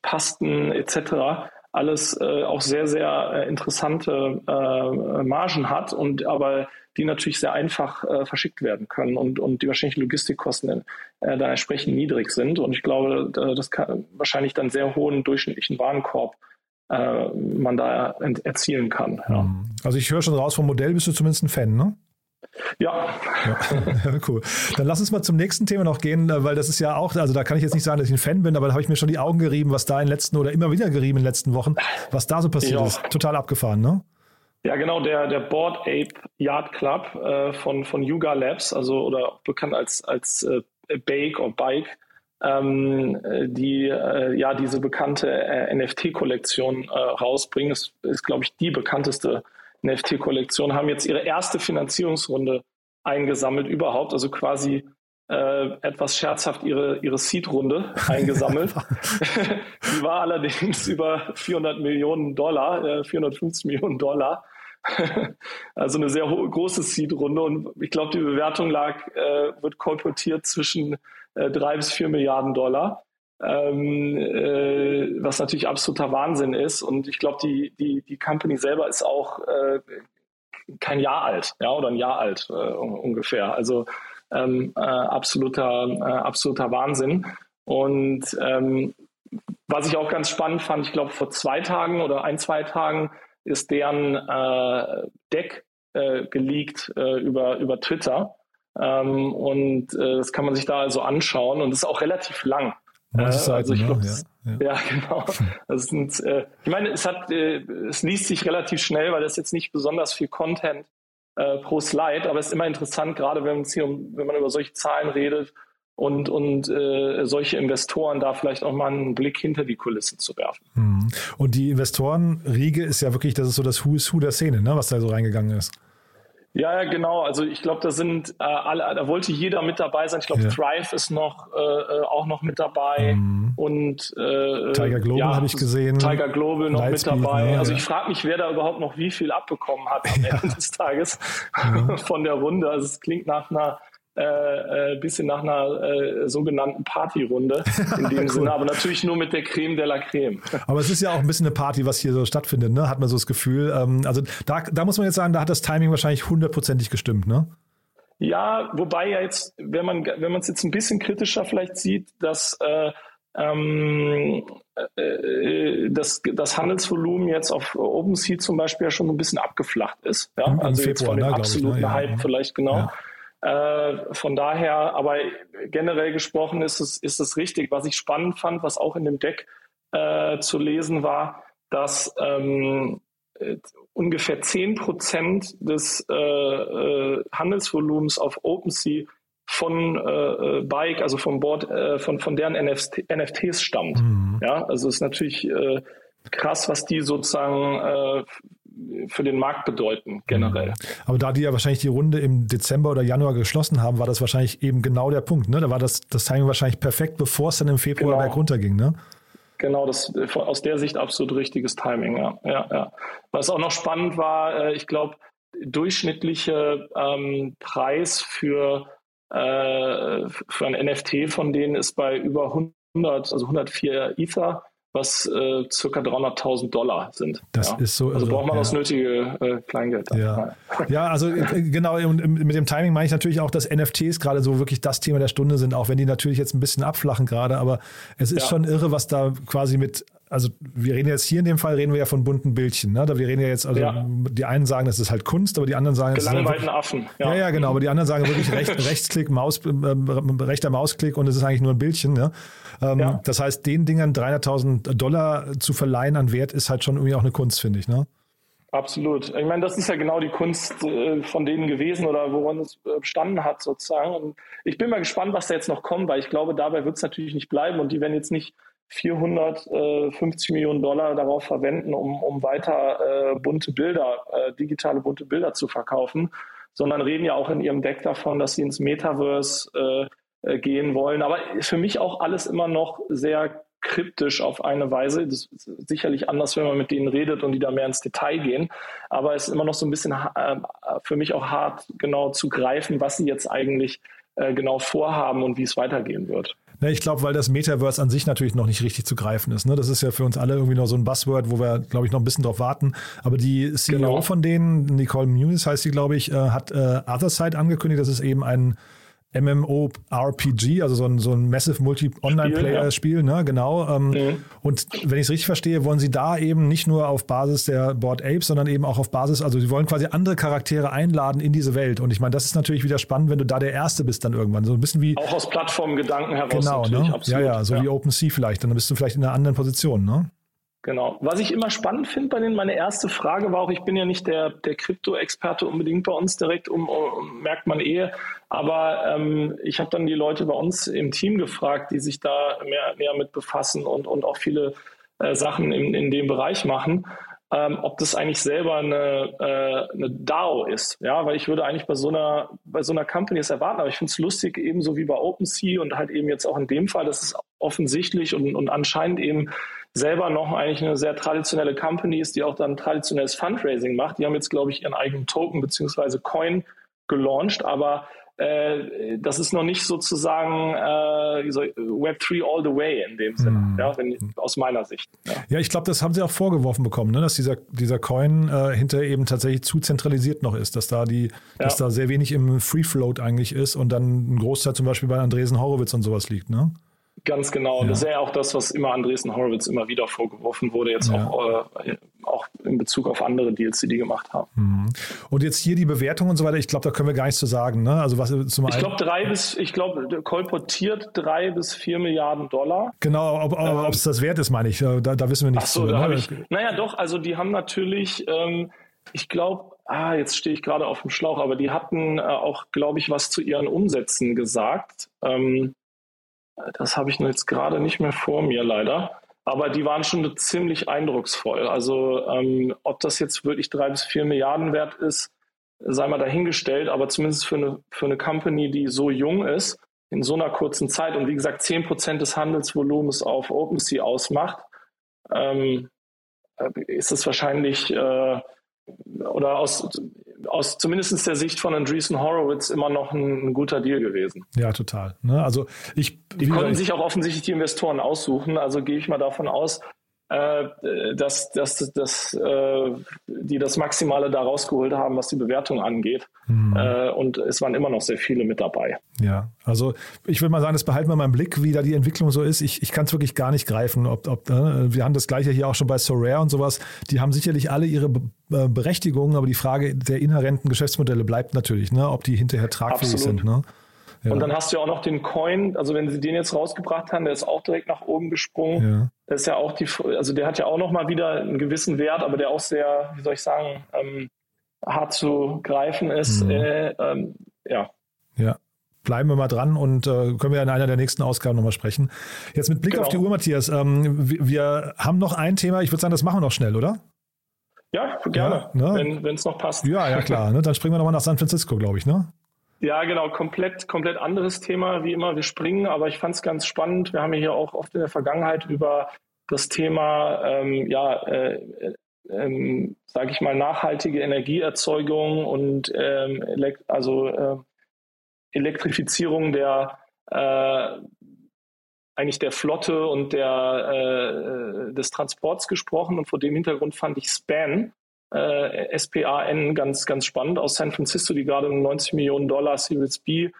Pasten etc. alles äh, auch sehr, sehr äh, interessante äh, Margen hat und aber die natürlich sehr einfach äh, verschickt werden können und, und die wahrscheinlich Logistikkosten äh, da entsprechend niedrig sind. Und ich glaube, das kann wahrscheinlich dann sehr hohen durchschnittlichen Warenkorb äh, man da erzielen kann. Ja. Also ich höre schon raus, vom Modell bist du zumindest ein Fan, ne? Ja. ja. Cool. Dann lass uns mal zum nächsten Thema noch gehen, äh, weil das ist ja auch, also da kann ich jetzt nicht sagen, dass ich ein Fan bin, aber da habe ich mir schon die Augen gerieben, was da in den letzten oder immer wieder gerieben in den letzten Wochen, was da so passiert ja. ist. Total abgefahren, ne? Ja, genau, der, der Board Ape Yard Club äh, von, von Yuga Labs, also oder bekannt als, als äh, Bake oder Bike, ähm, die äh, ja diese bekannte äh, NFT-Kollektion äh, rausbringen. Das ist, glaube ich, die bekannteste NFT-Kollektion, haben jetzt ihre erste Finanzierungsrunde eingesammelt überhaupt, also quasi äh, etwas scherzhaft ihre, ihre Seed-Runde eingesammelt. Die war allerdings über 400 Millionen Dollar, äh, 450 Millionen Dollar. also eine sehr große Seed-Runde und ich glaube, die Bewertung lag, äh, wird kolportiert zwischen äh, drei bis vier Milliarden Dollar ähm, äh, was natürlich absoluter Wahnsinn ist. Und ich glaube, die, die, die Company selber ist auch äh, kein Jahr alt, ja, oder ein Jahr alt äh, ungefähr. Also ähm, äh, absoluter, äh, absoluter Wahnsinn. Und ähm, was ich auch ganz spannend fand, ich glaube, vor zwei Tagen oder ein, zwei Tagen ist deren äh, Deck geleakt über, über Twitter. Ähm, und das kann man sich da also anschauen und ist auch relativ lang. Äh, also ich glaube, ja, ja. ja, genau. Das sind, äh, ich meine, es hat, äh, es liest sich relativ schnell, weil das jetzt nicht besonders viel Content äh, pro Slide, aber es ist immer interessant, gerade wenn, hier um, wenn man über solche Zahlen redet und, und äh, solche Investoren da vielleicht auch mal einen Blick hinter die Kulissen zu werfen. Mhm. Und die Investorenriege ist ja wirklich, das ist so das Who is Who der Szene, ne, was da so reingegangen ist. Ja, genau. Also ich glaube, da sind äh, alle, da wollte jeder mit dabei sein. Ich glaube, ja. Thrive ist noch äh, äh, auch noch mit dabei mhm. und äh, Tiger Global ja, habe ich gesehen. Tiger Global noch Lightspeed, mit dabei. Ne? Also ich frage mich, wer da überhaupt noch wie viel abbekommen hat am ja. Ende des Tages von der Runde. Also es klingt nach einer äh, äh, bisschen nach einer äh, sogenannten Partyrunde in dem cool. Sinne, aber natürlich nur mit der Creme de la Creme. Aber es ist ja auch ein bisschen eine Party, was hier so stattfindet, ne? Hat man so das Gefühl. Ähm, also da, da muss man jetzt sagen, da hat das Timing wahrscheinlich hundertprozentig gestimmt, ne? Ja, wobei ja jetzt, wenn man wenn man es jetzt ein bisschen kritischer vielleicht sieht, dass äh, ähm, äh, das, das Handelsvolumen jetzt auf OpenSea zum Beispiel ja schon ein bisschen abgeflacht ist. Ja? also Februar, jetzt von dem ne, absoluten ich, ne? Hype ja. vielleicht genau. Ja. Äh, von daher, aber generell gesprochen ist es, ist es richtig. Was ich spannend fand, was auch in dem Deck äh, zu lesen war, dass ähm, äh, ungefähr 10 Prozent des äh, äh, Handelsvolumens auf OpenSea von äh, äh, Bike, also vom Board, äh, von, von deren NFT, NFTs stammt. Mhm. Ja, also es ist natürlich äh, krass, was die sozusagen für den Markt bedeuten, generell. Mhm. Aber da die ja wahrscheinlich die Runde im Dezember oder Januar geschlossen haben, war das wahrscheinlich eben genau der Punkt. Ne? Da war das, das Timing wahrscheinlich perfekt, bevor es dann im Februar genau. runterging. Ne? genau, das aus der Sicht absolut richtiges Timing, ja. ja, ja. Was auch noch spannend war, äh, ich glaube, durchschnittliche ähm, Preis für, äh, für ein NFT von denen ist bei über 100, also 104 Ether was äh, circa 300.000 Dollar sind. Das ja. ist so. Also, also braucht man ja. das nötige äh, Kleingeld. Ja. ja, also äh, genau, und mit dem Timing meine ich natürlich auch, dass NFTs gerade so wirklich das Thema der Stunde sind, auch wenn die natürlich jetzt ein bisschen abflachen gerade, aber es ist schon irre, was da quasi mit also wir reden jetzt hier in dem Fall, reden wir ja von bunten Bildchen. Ne? Da wir reden ja jetzt, also ja. die einen sagen, das ist halt Kunst, aber die anderen sagen, es ist halt Affen. Ja. ja. ja, genau, aber die anderen sagen wirklich Recht, Rechtsklick, Maus, äh, rechter Mausklick und es ist eigentlich nur ein Bildchen. Ne? Ähm, ja. Das heißt, den Dingern 300.000 Dollar zu verleihen an Wert ist halt schon irgendwie auch eine Kunst, finde ich. Ne? Absolut. Ich meine, das ist ja genau die Kunst äh, von denen gewesen oder woran es äh, bestanden hat sozusagen. Und ich bin mal gespannt, was da jetzt noch kommt, weil ich glaube, dabei wird es natürlich nicht bleiben und die werden jetzt nicht 450 Millionen Dollar darauf verwenden, um, um weiter äh, bunte Bilder, äh, digitale bunte Bilder zu verkaufen, sondern reden ja auch in ihrem Deck davon, dass sie ins Metaverse äh, äh, gehen wollen. Aber für mich auch alles immer noch sehr kryptisch auf eine Weise. Das ist sicherlich anders, wenn man mit denen redet und die da mehr ins Detail gehen. Aber es ist immer noch so ein bisschen äh, für mich auch hart, genau zu greifen, was sie jetzt eigentlich äh, genau vorhaben und wie es weitergehen wird. Ja, ich glaube, weil das Metaverse an sich natürlich noch nicht richtig zu greifen ist. Ne? Das ist ja für uns alle irgendwie noch so ein Buzzword, wo wir, glaube ich, noch ein bisschen drauf warten. Aber die CEO genau. von denen, Nicole Muniz heißt sie, glaube ich, äh, hat äh, Otherside angekündigt. Das ist eben ein MMORPG, also so ein, so ein Massive Multi-Online-Player-Spiel, ja. ne? genau. Ähm, mhm. Und wenn ich es richtig verstehe, wollen sie da eben nicht nur auf Basis der Board Apes, sondern eben auch auf Basis, also sie wollen quasi andere Charaktere einladen in diese Welt. Und ich meine, das ist natürlich wieder spannend, wenn du da der Erste bist dann irgendwann. So ein bisschen wie. Auch aus Plattformgedanken heraus. Genau, ne? Ja, ja, so ja. wie OpenSea vielleicht. Dann bist du vielleicht in einer anderen Position, ne? Genau. Was ich immer spannend finde bei denen, meine erste Frage war auch, ich bin ja nicht der, der Krypto-Experte unbedingt bei uns direkt, um, um merkt man eh, aber ähm, ich habe dann die Leute bei uns im Team gefragt, die sich da mehr, mehr mit befassen und, und auch viele äh, Sachen in, in dem Bereich machen, ähm, ob das eigentlich selber eine, äh, eine DAO ist. Ja, weil ich würde eigentlich bei so einer, bei so einer Company es erwarten, aber ich finde es lustig, ebenso wie bei OpenSea und halt eben jetzt auch in dem Fall, dass es offensichtlich und, und anscheinend eben selber noch eigentlich eine sehr traditionelle Company ist, die auch dann traditionelles Fundraising macht. Die haben jetzt, glaube ich, ihren eigenen Token bzw. Coin gelauncht, aber äh, das ist noch nicht sozusagen äh, Web3 all the way in dem Sinne, mm. ja, wenn, aus meiner Sicht. Ja, ja ich glaube, das haben sie auch vorgeworfen bekommen, ne, dass dieser, dieser Coin äh, hinterher eben tatsächlich zu zentralisiert noch ist, dass da die, ja. dass da sehr wenig im Free Float eigentlich ist und dann ein Großteil zum Beispiel bei Andresen Horowitz und sowas liegt, ne? Ganz genau. Ja. Das ist ja auch das, was immer Andresen Horowitz immer wieder vorgeworfen wurde, jetzt ja. auch, äh, auch in Bezug auf andere Deals, die die gemacht haben. Mhm. Und jetzt hier die Bewertung und so weiter, ich glaube, da können wir gar nichts zu sagen. Ne? Also was zum Ich glaube, drei bis, ich glaube, kolportiert drei bis vier Milliarden Dollar. Genau, ob ähm, es das wert ist, meine ich. Da, da wissen wir nichts so, zu. Ne? ich, naja, doch, also die haben natürlich, ähm, ich glaube, ah, jetzt stehe ich gerade auf dem Schlauch, aber die hatten äh, auch, glaube ich, was zu ihren Umsätzen gesagt. Ähm, das habe ich jetzt gerade nicht mehr vor mir leider. Aber die waren schon ziemlich eindrucksvoll. Also ähm, ob das jetzt wirklich drei bis vier Milliarden wert ist, sei mal dahingestellt. Aber zumindest für eine, für eine Company, die so jung ist, in so einer kurzen Zeit und wie gesagt zehn Prozent des Handelsvolumens auf OpenSea ausmacht, ähm, äh, ist es wahrscheinlich äh, oder aus, aus zumindest der Sicht von Andreessen Horowitz immer noch ein, ein guter Deal gewesen. Ja, total. Ne? Also ich, die konnten sich auch offensichtlich die Investoren aussuchen. Also gehe ich mal davon aus, dass, dass, dass äh, die das Maximale da rausgeholt haben, was die Bewertung angeht. Mhm. Äh, und es waren immer noch sehr viele mit dabei. Ja, also ich würde mal sagen, das behalten wir mal im Blick, wie da die Entwicklung so ist. Ich, ich kann es wirklich gar nicht greifen. Ob, ob, äh, wir haben das gleiche hier auch schon bei Sorare und sowas. Die haben sicherlich alle ihre Be äh, Berechtigungen, aber die Frage der inhärenten Geschäftsmodelle bleibt natürlich, ne? ob die hinterher tragfähig Absolut. sind. Ne? Ja. Und dann hast du ja auch noch den Coin, also wenn sie den jetzt rausgebracht haben, der ist auch direkt nach oben gesprungen. Ja. Das ist ja auch die, also der hat ja auch noch mal wieder einen gewissen Wert, aber der auch sehr, wie soll ich sagen, ähm, hart zu greifen ist. Mhm. Äh, ähm, ja. Ja. Bleiben wir mal dran und äh, können wir in einer der nächsten Ausgaben nochmal sprechen. Jetzt mit Blick genau. auf die Uhr, Matthias. Ähm, wir, wir, haben noch ein Thema. Ich würde sagen, das machen wir noch schnell, oder? Ja, gerne, ja, ne? wenn es noch passt. Ja, ja, klar. Ne? Dann springen wir nochmal nach San Francisco, glaube ich, ne? Ja, genau, komplett, komplett anderes Thema, wie immer. Wir springen, aber ich fand es ganz spannend. Wir haben ja hier auch oft in der Vergangenheit über das Thema, ähm, ja, äh, ähm, sage ich mal, nachhaltige Energieerzeugung und ähm, elekt also äh, Elektrifizierung der äh, eigentlich der Flotte und der, äh, des Transports gesprochen und vor dem Hintergrund fand ich SPAN, äh, SPAN ganz, ganz spannend aus San Francisco, die gerade 90 Millionen Dollar Series B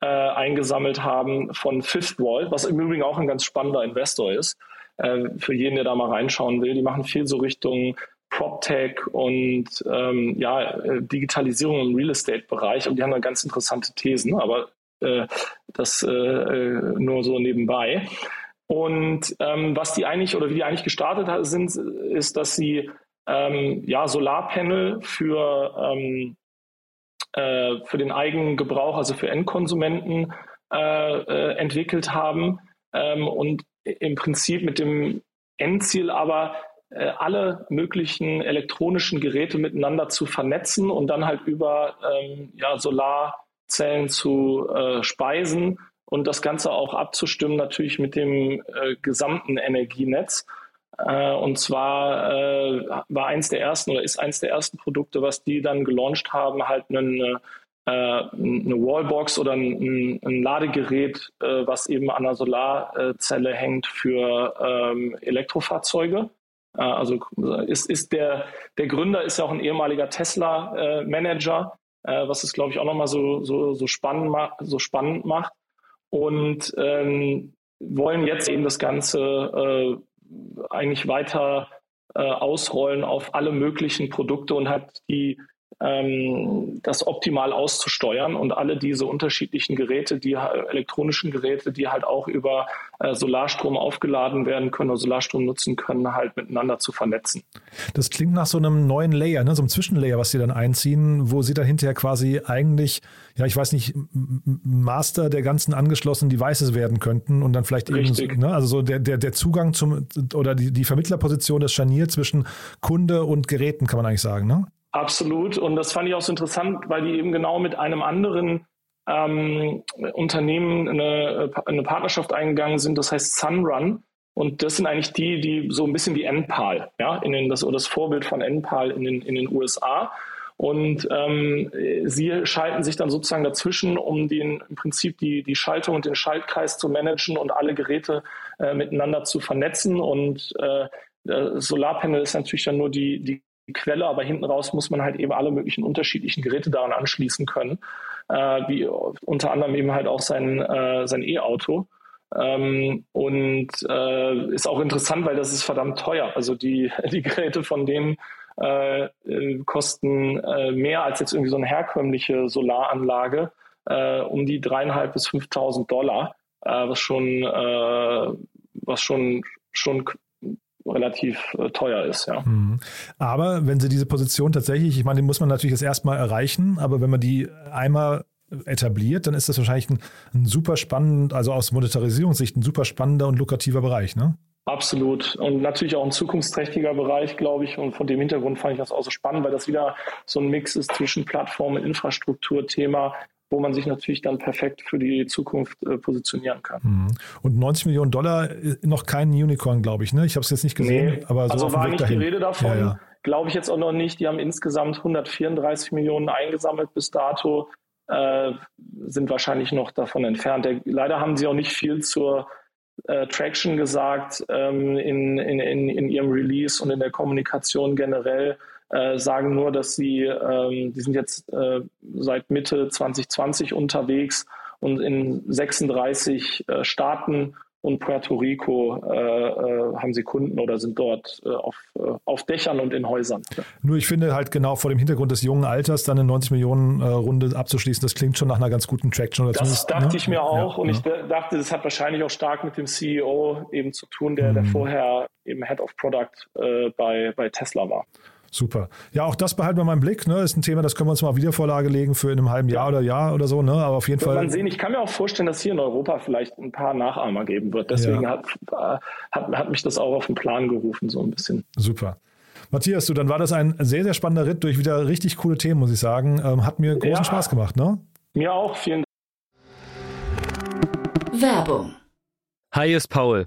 äh, eingesammelt haben von Fifth Wall, was im Übrigen auch ein ganz spannender Investor ist, äh, für jeden, der da mal reinschauen will. Die machen viel so Richtung PropTech und ähm, ja, äh, Digitalisierung im Real Estate-Bereich und die haben da ganz interessante Thesen, aber äh, das äh, äh, nur so nebenbei. Und ähm, was die eigentlich oder wie die eigentlich gestartet sind, ist, dass sie ähm, ja, Solarpanel für, ähm, äh, für den eigenen Gebrauch, also für Endkonsumenten äh, äh, entwickelt haben ähm, und im Prinzip mit dem Endziel aber äh, alle möglichen elektronischen Geräte miteinander zu vernetzen und dann halt über ähm, ja, Solarzellen zu äh, speisen und das Ganze auch abzustimmen natürlich mit dem äh, gesamten Energienetz. Äh, und zwar äh, war eins der ersten oder ist eins der ersten Produkte, was die dann gelauncht haben, halt eine, äh, eine Wallbox oder ein, ein Ladegerät, äh, was eben an einer Solarzelle hängt für ähm, Elektrofahrzeuge. Äh, also ist, ist der, der Gründer ist ja auch ein ehemaliger Tesla-Manager, äh, was es, glaube ich, auch nochmal so, so, so, spannend so spannend macht. Und ähm, wollen jetzt eben das Ganze äh, eigentlich weiter äh, ausrollen auf alle möglichen Produkte und hat die ähm, das optimal auszusteuern und alle diese unterschiedlichen Geräte, die elektronischen Geräte, die halt auch über äh, Solarstrom aufgeladen werden können oder Solarstrom nutzen können, halt miteinander zu vernetzen. Das klingt nach so einem neuen Layer, ne? so einem Zwischenlayer, was Sie dann einziehen, wo Sie dann hinterher quasi eigentlich, ja, ich weiß nicht, Master der ganzen angeschlossenen Devices werden könnten und dann vielleicht Richtig. eben, ne? also so der, der, der Zugang zum oder die, die Vermittlerposition, das Scharnier zwischen Kunde und Geräten, kann man eigentlich sagen, ne? Absolut. Und das fand ich auch so interessant, weil die eben genau mit einem anderen ähm, Unternehmen eine, eine Partnerschaft eingegangen sind, das heißt Sunrun. Und das sind eigentlich die, die so ein bisschen wie NPAL, ja, in den, das, oder das Vorbild von NPAL in den, in den USA. Und ähm, sie schalten sich dann sozusagen dazwischen, um den, im Prinzip die, die Schaltung und den Schaltkreis zu managen und alle Geräte äh, miteinander zu vernetzen. Und äh, Solarpanel ist natürlich dann nur die, die Quelle, aber hinten raus muss man halt eben alle möglichen unterschiedlichen Geräte daran anschließen können, äh, wie unter anderem eben halt auch sein, äh, sein E-Auto. Ähm, und äh, ist auch interessant, weil das ist verdammt teuer. Also die, die Geräte von denen äh, äh, kosten äh, mehr als jetzt irgendwie so eine herkömmliche Solaranlage, um die dreieinhalb bis 5.000 Dollar, was schon, was schon schon relativ äh, teuer ist. Ja. Mhm. Aber wenn Sie diese Position tatsächlich, ich meine, die muss man natürlich jetzt erstmal erreichen, aber wenn man die einmal etabliert, dann ist das wahrscheinlich ein, ein super spannend, also aus Monetarisierungssicht ein super spannender und lukrativer Bereich, ne? Absolut. Und natürlich auch ein zukunftsträchtiger Bereich, glaube ich. Und von dem Hintergrund fand ich das auch so spannend, weil das wieder so ein Mix ist zwischen Plattform und Infrastrukturthema, wo man sich natürlich dann perfekt für die Zukunft äh, positionieren kann. Mhm. Und 90 Millionen Dollar äh, noch kein Unicorn, glaube ich. Ne? Ich habe es jetzt nicht gesehen, nee, aber so also war nicht dahin. die Rede davon. Ja, ja. Glaube ich jetzt auch noch nicht. Die haben insgesamt 134 Millionen eingesammelt bis dato, äh, sind wahrscheinlich noch davon entfernt. Der, leider haben sie auch nicht viel zur äh, Traction gesagt ähm, in, in, in, in ihrem Release und in der Kommunikation generell. Äh, sagen nur, dass sie, ähm, die sind jetzt äh, seit Mitte 2020 unterwegs und in 36 äh, Staaten und Puerto Rico äh, äh, haben sie Kunden oder sind dort äh, auf, äh, auf Dächern und in Häusern. Nur ich finde halt genau vor dem Hintergrund des jungen Alters dann eine 90 Millionen äh, Runde abzuschließen, das klingt schon nach einer ganz guten Traction. Das dachte ne? ich mir auch ja, und ja. ich dachte, das hat wahrscheinlich auch stark mit dem CEO eben zu tun, der, der mhm. vorher eben Head of Product bei, bei Tesla war. Super. Ja, auch das behalten wir mal im Blick. Ne? Ist ein Thema, das können wir uns mal auf Wiedervorlage legen für in einem halben Jahr oder Jahr oder so. Ne? Aber auf jeden Fall. Man sehen, ich kann mir auch vorstellen, dass hier in Europa vielleicht ein paar Nachahmer geben wird. Deswegen ja. hat, hat, hat mich das auch auf den Plan gerufen, so ein bisschen. Super. Matthias, du, dann war das ein sehr, sehr spannender Ritt durch wieder richtig coole Themen, muss ich sagen. Ähm, hat mir großen ja, Spaß gemacht, ne? Mir auch, vielen Dank. Werbung. Hi, ist Paul.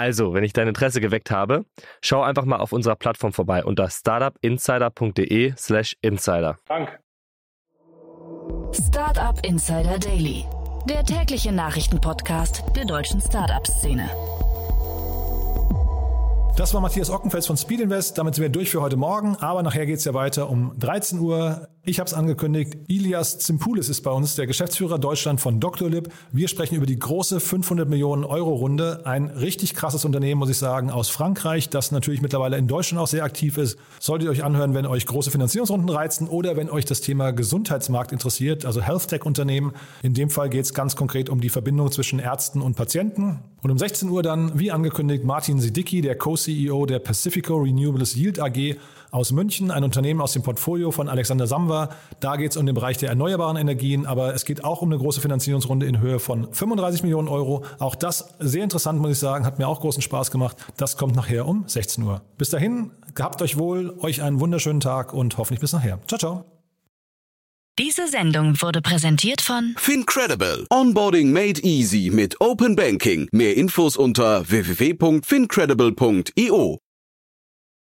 Also, wenn ich dein Interesse geweckt habe, schau einfach mal auf unserer Plattform vorbei unter startupinsider.de/slash insider. Dank. Startup Insider Daily, der tägliche Nachrichtenpodcast der deutschen Startup-Szene. Das war Matthias Ockenfels von Speed Invest. Damit sind wir durch für heute Morgen. Aber nachher geht es ja weiter um 13 Uhr. Ich habe es angekündigt. Ilias Zimpoulis ist bei uns, der Geschäftsführer Deutschland von Doctolib. Wir sprechen über die große 500 Millionen Euro Runde. Ein richtig krasses Unternehmen, muss ich sagen, aus Frankreich, das natürlich mittlerweile in Deutschland auch sehr aktiv ist. Solltet ihr euch anhören, wenn euch große Finanzierungsrunden reizen oder wenn euch das Thema Gesundheitsmarkt interessiert, also Health Tech Unternehmen. In dem Fall geht es ganz konkret um die Verbindung zwischen Ärzten und Patienten. Und um 16 Uhr dann, wie angekündigt, Martin Sidicki, der Co-CEO der Pacifico Renewables Yield AG aus München, ein Unternehmen aus dem Portfolio von Alexander Samwer. Da geht es um den Bereich der erneuerbaren Energien, aber es geht auch um eine große Finanzierungsrunde in Höhe von 35 Millionen Euro. Auch das sehr interessant, muss ich sagen, hat mir auch großen Spaß gemacht. Das kommt nachher um 16 Uhr. Bis dahin, gehabt euch wohl, euch einen wunderschönen Tag und hoffentlich bis nachher. Ciao, ciao. Diese Sendung wurde präsentiert von Fincredible. Onboarding made easy mit Open Banking. Mehr Infos unter www.fincredible.io.